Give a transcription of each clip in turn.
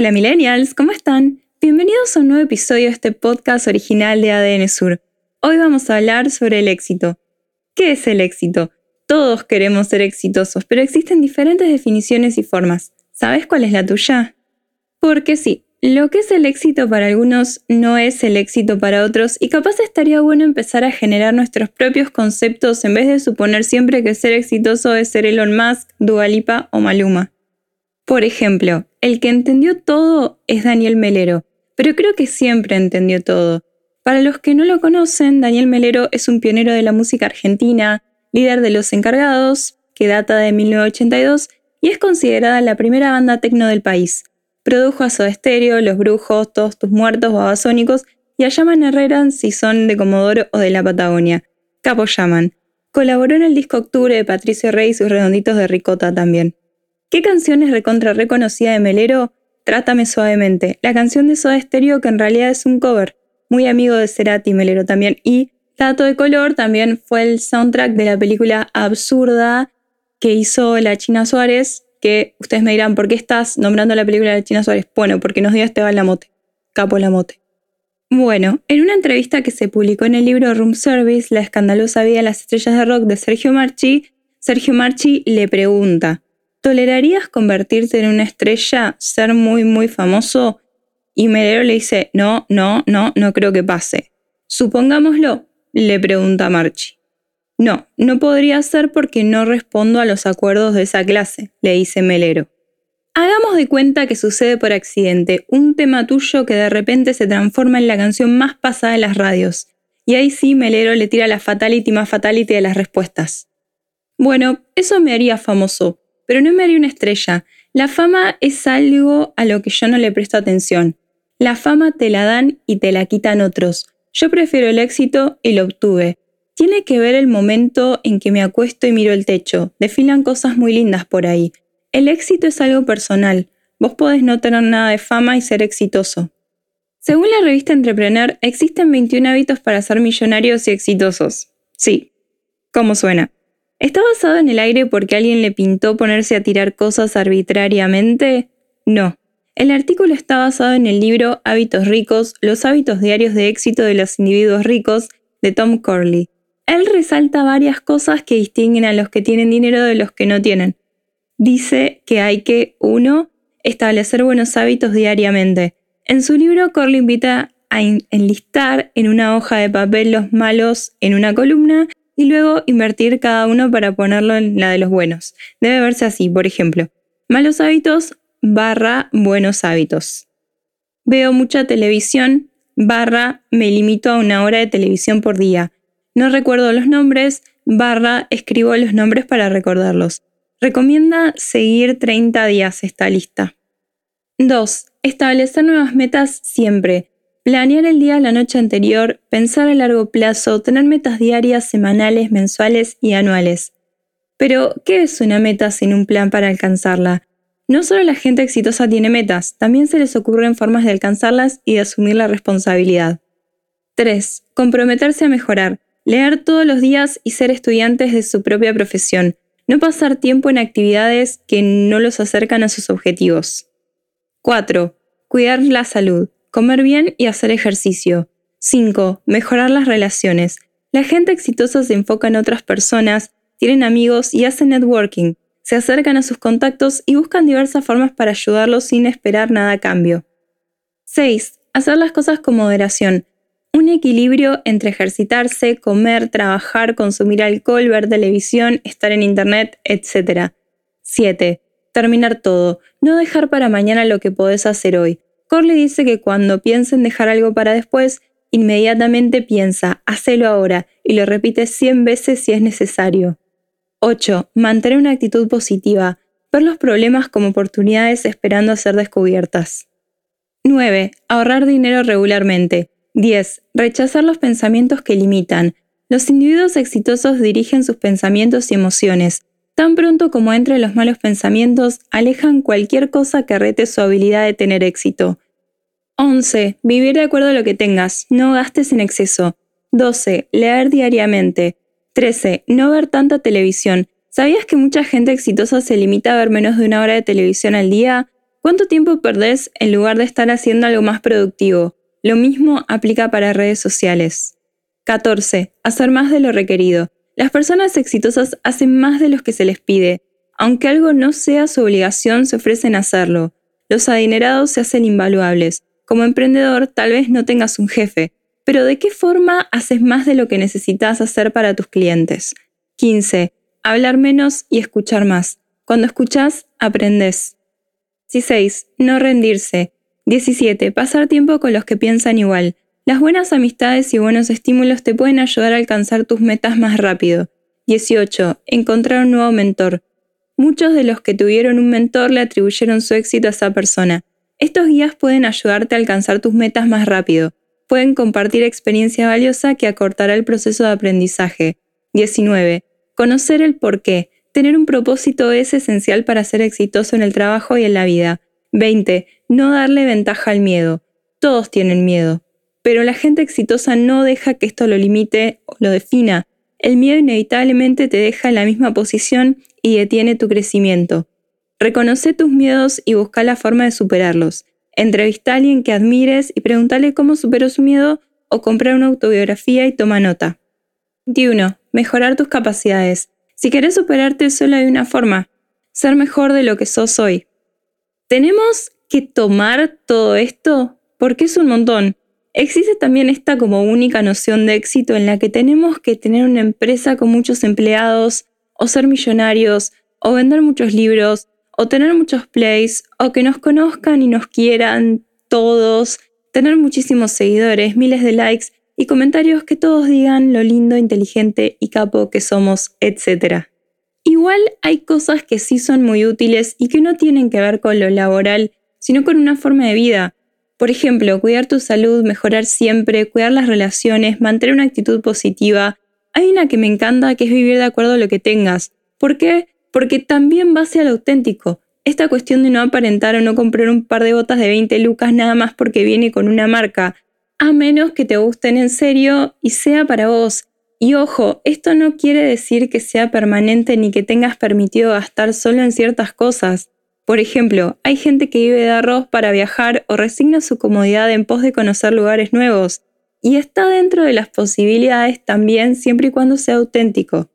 Hola millennials, ¿cómo están? Bienvenidos a un nuevo episodio de este podcast original de ADN Sur. Hoy vamos a hablar sobre el éxito. ¿Qué es el éxito? Todos queremos ser exitosos, pero existen diferentes definiciones y formas. ¿Sabes cuál es la tuya? Porque sí, lo que es el éxito para algunos no es el éxito para otros y capaz estaría bueno empezar a generar nuestros propios conceptos en vez de suponer siempre que ser exitoso es ser Elon Musk, Dualipa o Maluma. Por ejemplo, el que entendió todo es Daniel Melero, pero creo que siempre entendió todo. Para los que no lo conocen, Daniel Melero es un pionero de la música argentina, líder de Los Encargados, que data de 1982 y es considerada la primera banda tecno del país. Produjo a Soda Stereo, Los Brujos, Todos Tus Muertos, Babasónicos y a Yaman Herrera si son de Comodoro o de la Patagonia. Capo Yaman. Colaboró en el disco Octubre de Patricio Rey y sus redonditos de ricota también. ¿Qué canción es recontra reconocida de Melero? Trátame suavemente, la canción de Soda Stereo que en realidad es un cover, muy amigo de Cerati Melero también. Y Dato de Color también fue el soundtrack de la película Absurda que hizo la China Suárez, que ustedes me dirán, ¿por qué estás nombrando la película de la China Suárez? Bueno, porque nos dio Esteban Lamote, Capo Lamote. Bueno, en una entrevista que se publicó en el libro Room Service, La escandalosa vida de las estrellas de rock de Sergio Marchi, Sergio Marchi le pregunta, ¿tolerarías convertirte en una estrella, ser muy, muy famoso? Y Melero le dice, no, no, no, no creo que pase. Supongámoslo, le pregunta Marchi. No, no podría ser porque no respondo a los acuerdos de esa clase, le dice Melero. Hagamos de cuenta que sucede por accidente un tema tuyo que de repente se transforma en la canción más pasada en las radios. Y ahí sí Melero le tira la fatality más fatality de las respuestas. Bueno, eso me haría famoso, pero no me haría una estrella. La fama es algo a lo que yo no le presto atención. La fama te la dan y te la quitan otros. Yo prefiero el éxito y lo obtuve. Tiene que ver el momento en que me acuesto y miro el techo. Desfilan cosas muy lindas por ahí. El éxito es algo personal. Vos podés no tener nada de fama y ser exitoso. Según la revista Entrepreneur, existen 21 hábitos para ser millonarios y exitosos. Sí. ¿Cómo suena? ¿Está basado en el aire porque alguien le pintó ponerse a tirar cosas arbitrariamente? No. El artículo está basado en el libro Hábitos ricos, los hábitos diarios de éxito de los individuos ricos de Tom Corley. Él resalta varias cosas que distinguen a los que tienen dinero de los que no tienen. Dice que hay que, uno, establecer buenos hábitos diariamente. En su libro, Corley invita a enlistar en una hoja de papel los malos en una columna y luego invertir cada uno para ponerlo en la de los buenos. Debe verse así, por ejemplo, malos hábitos barra buenos hábitos. Veo mucha televisión barra me limito a una hora de televisión por día. No recuerdo los nombres barra escribo los nombres para recordarlos. Recomienda seguir 30 días esta lista. 2. Establecer nuevas metas siempre. Planear el día la noche anterior, pensar a largo plazo, tener metas diarias, semanales, mensuales y anuales. Pero, ¿qué es una meta sin un plan para alcanzarla? No solo la gente exitosa tiene metas, también se les ocurren formas de alcanzarlas y de asumir la responsabilidad. 3. Comprometerse a mejorar, leer todos los días y ser estudiantes de su propia profesión, no pasar tiempo en actividades que no los acercan a sus objetivos. 4. Cuidar la salud, Comer bien y hacer ejercicio. 5. Mejorar las relaciones. La gente exitosa se enfoca en otras personas, tienen amigos y hacen networking. Se acercan a sus contactos y buscan diversas formas para ayudarlos sin esperar nada a cambio. 6. Hacer las cosas con moderación. Un equilibrio entre ejercitarse, comer, trabajar, consumir alcohol, ver televisión, estar en internet, etc. 7. Terminar todo. No dejar para mañana lo que podés hacer hoy. Corley dice que cuando piensa en dejar algo para después, inmediatamente piensa, hacelo ahora, y lo repite 100 veces si es necesario. 8. Mantener una actitud positiva. ver los problemas como oportunidades esperando ser descubiertas. 9. Ahorrar dinero regularmente. 10. Rechazar los pensamientos que limitan. Los individuos exitosos dirigen sus pensamientos y emociones. Tan pronto como entren los malos pensamientos, alejan cualquier cosa que rete su habilidad de tener éxito. 11. Vivir de acuerdo a lo que tengas. No gastes en exceso. 12. Leer diariamente. 13. No ver tanta televisión. ¿Sabías que mucha gente exitosa se limita a ver menos de una hora de televisión al día? ¿Cuánto tiempo perdés en lugar de estar haciendo algo más productivo? Lo mismo aplica para redes sociales. 14. Hacer más de lo requerido. Las personas exitosas hacen más de lo que se les pide. Aunque algo no sea su obligación, se ofrecen a hacerlo. Los adinerados se hacen invaluables. Como emprendedor, tal vez no tengas un jefe, pero ¿de qué forma haces más de lo que necesitas hacer para tus clientes? 15. Hablar menos y escuchar más. Cuando escuchas, aprendes. 16. No rendirse. 17. Pasar tiempo con los que piensan igual. Las buenas amistades y buenos estímulos te pueden ayudar a alcanzar tus metas más rápido. 18. Encontrar un nuevo mentor. Muchos de los que tuvieron un mentor le atribuyeron su éxito a esa persona. Estos guías pueden ayudarte a alcanzar tus metas más rápido. Pueden compartir experiencia valiosa que acortará el proceso de aprendizaje. 19. Conocer el por qué. Tener un propósito es esencial para ser exitoso en el trabajo y en la vida. 20. No darle ventaja al miedo. Todos tienen miedo. Pero la gente exitosa no deja que esto lo limite o lo defina. El miedo inevitablemente te deja en la misma posición y detiene tu crecimiento. Reconoce tus miedos y busca la forma de superarlos. Entrevista a alguien que admires y pregúntale cómo superó su miedo o comprar una autobiografía y toma nota. 21. Mejorar tus capacidades. Si querés superarte, solo hay una forma, ser mejor de lo que sos hoy. ¿Tenemos que tomar todo esto? Porque es un montón. Existe también esta como única noción de éxito en la que tenemos que tener una empresa con muchos empleados, o ser millonarios, o vender muchos libros, o tener muchos plays, o que nos conozcan y nos quieran todos, tener muchísimos seguidores, miles de likes y comentarios que todos digan lo lindo, inteligente y capo que somos, etc. Igual hay cosas que sí son muy útiles y que no tienen que ver con lo laboral, sino con una forma de vida. Por ejemplo, cuidar tu salud, mejorar siempre, cuidar las relaciones, mantener una actitud positiva. Hay una que me encanta que es vivir de acuerdo a lo que tengas. ¿Por qué? Porque también va hacia lo auténtico. Esta cuestión de no aparentar o no comprar un par de botas de 20 lucas nada más porque viene con una marca a menos que te gusten en serio y sea para vos. Y ojo, esto no quiere decir que sea permanente ni que tengas permitido gastar solo en ciertas cosas. Por ejemplo, hay gente que vive de arroz para viajar o resigna su comodidad en pos de conocer lugares nuevos. Y está dentro de las posibilidades también siempre y cuando sea auténtico.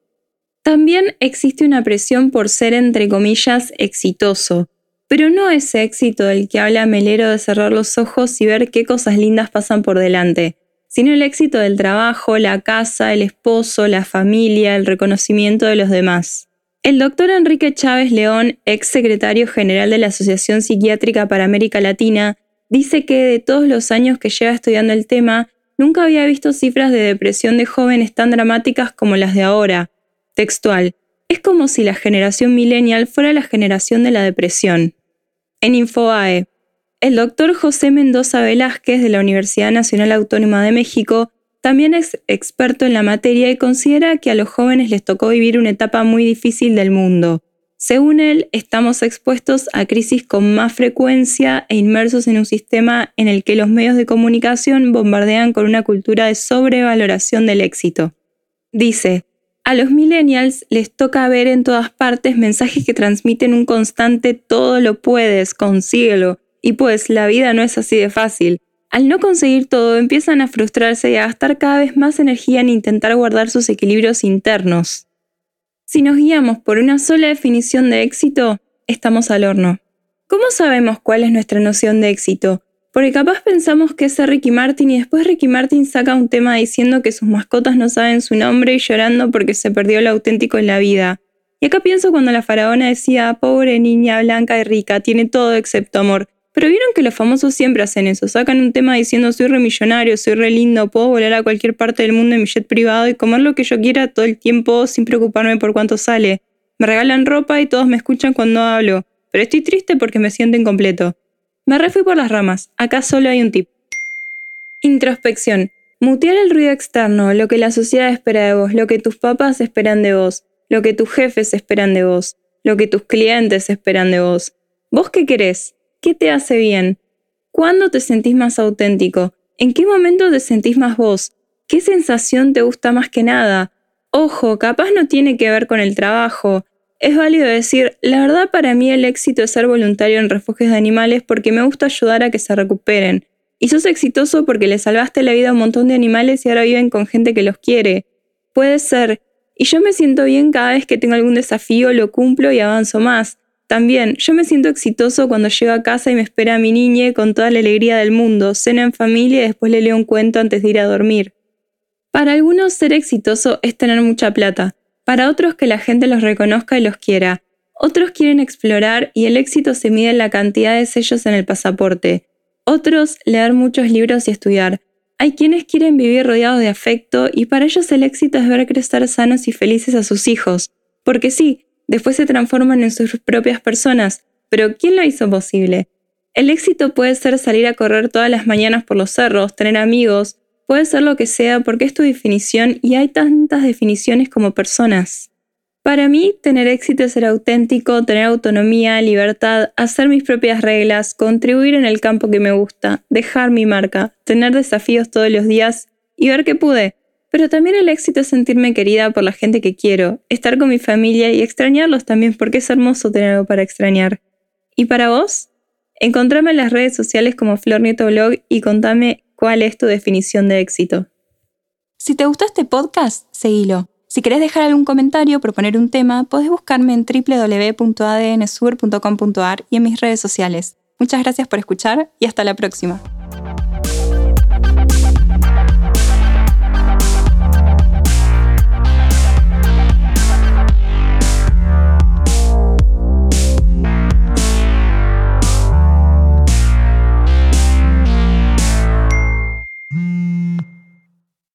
También existe una presión por ser, entre comillas, exitoso. Pero no ese éxito del que habla Melero de cerrar los ojos y ver qué cosas lindas pasan por delante, sino el éxito del trabajo, la casa, el esposo, la familia, el reconocimiento de los demás. El doctor Enrique Chávez León, ex secretario general de la Asociación Psiquiátrica para América Latina, dice que de todos los años que lleva estudiando el tema, nunca había visto cifras de depresión de jóvenes tan dramáticas como las de ahora. Textual, es como si la generación millennial fuera la generación de la depresión. En Infoae, el doctor José Mendoza Velázquez de la Universidad Nacional Autónoma de México también es experto en la materia y considera que a los jóvenes les tocó vivir una etapa muy difícil del mundo. Según él, estamos expuestos a crisis con más frecuencia e inmersos en un sistema en el que los medios de comunicación bombardean con una cultura de sobrevaloración del éxito. Dice, a los millennials les toca ver en todas partes mensajes que transmiten un constante todo lo puedes, consíguelo. Y pues la vida no es así de fácil. Al no conseguir todo empiezan a frustrarse y a gastar cada vez más energía en intentar guardar sus equilibrios internos. Si nos guiamos por una sola definición de éxito, estamos al horno. ¿Cómo sabemos cuál es nuestra noción de éxito? Porque capaz pensamos que es Ricky Martin y después Ricky Martin saca un tema diciendo que sus mascotas no saben su nombre y llorando porque se perdió lo auténtico en la vida. Y acá pienso cuando la faraona decía, pobre niña blanca y rica, tiene todo excepto amor. Pero vieron que los famosos siempre hacen eso, sacan un tema diciendo soy re millonario, soy re lindo, puedo volar a cualquier parte del mundo en mi jet privado y comer lo que yo quiera todo el tiempo sin preocuparme por cuánto sale. Me regalan ropa y todos me escuchan cuando hablo, pero estoy triste porque me siento incompleto. Me refui por las ramas, acá solo hay un tip. Introspección. Mutear el ruido externo, lo que la sociedad espera de vos, lo que tus papás esperan de vos, lo que tus jefes esperan de vos, lo que tus clientes esperan de vos. ¿Vos qué querés? ¿Qué te hace bien? ¿Cuándo te sentís más auténtico? ¿En qué momento te sentís más vos? ¿Qué sensación te gusta más que nada? Ojo, capaz no tiene que ver con el trabajo. Es válido decir, la verdad para mí el éxito es ser voluntario en refugios de animales porque me gusta ayudar a que se recuperen. Y sos exitoso porque le salvaste la vida a un montón de animales y ahora viven con gente que los quiere. Puede ser. Y yo me siento bien cada vez que tengo algún desafío, lo cumplo y avanzo más. También, yo me siento exitoso cuando llego a casa y me espera a mi niña con toda la alegría del mundo, cena en familia y después le leo un cuento antes de ir a dormir. Para algunos ser exitoso es tener mucha plata, para otros que la gente los reconozca y los quiera. Otros quieren explorar y el éxito se mide en la cantidad de sellos en el pasaporte. Otros leer muchos libros y estudiar. Hay quienes quieren vivir rodeados de afecto y para ellos el éxito es ver crecer sanos y felices a sus hijos. Porque sí, después se transforman en sus propias personas, pero ¿quién lo hizo posible? El éxito puede ser salir a correr todas las mañanas por los cerros, tener amigos, Puede ser lo que sea porque es tu definición y hay tantas definiciones como personas. Para mí, tener éxito es ser auténtico, tener autonomía, libertad, hacer mis propias reglas, contribuir en el campo que me gusta, dejar mi marca, tener desafíos todos los días y ver que pude. Pero también el éxito es sentirme querida por la gente que quiero, estar con mi familia y extrañarlos también porque es hermoso tener algo para extrañar. ¿Y para vos? Encontrame en las redes sociales como Flor Nieto Blog y contame ¿Cuál es tu definición de éxito? Si te gustó este podcast, seguilo. Si querés dejar algún comentario o proponer un tema, podés buscarme en www.adnsur.com.ar y en mis redes sociales. Muchas gracias por escuchar y hasta la próxima.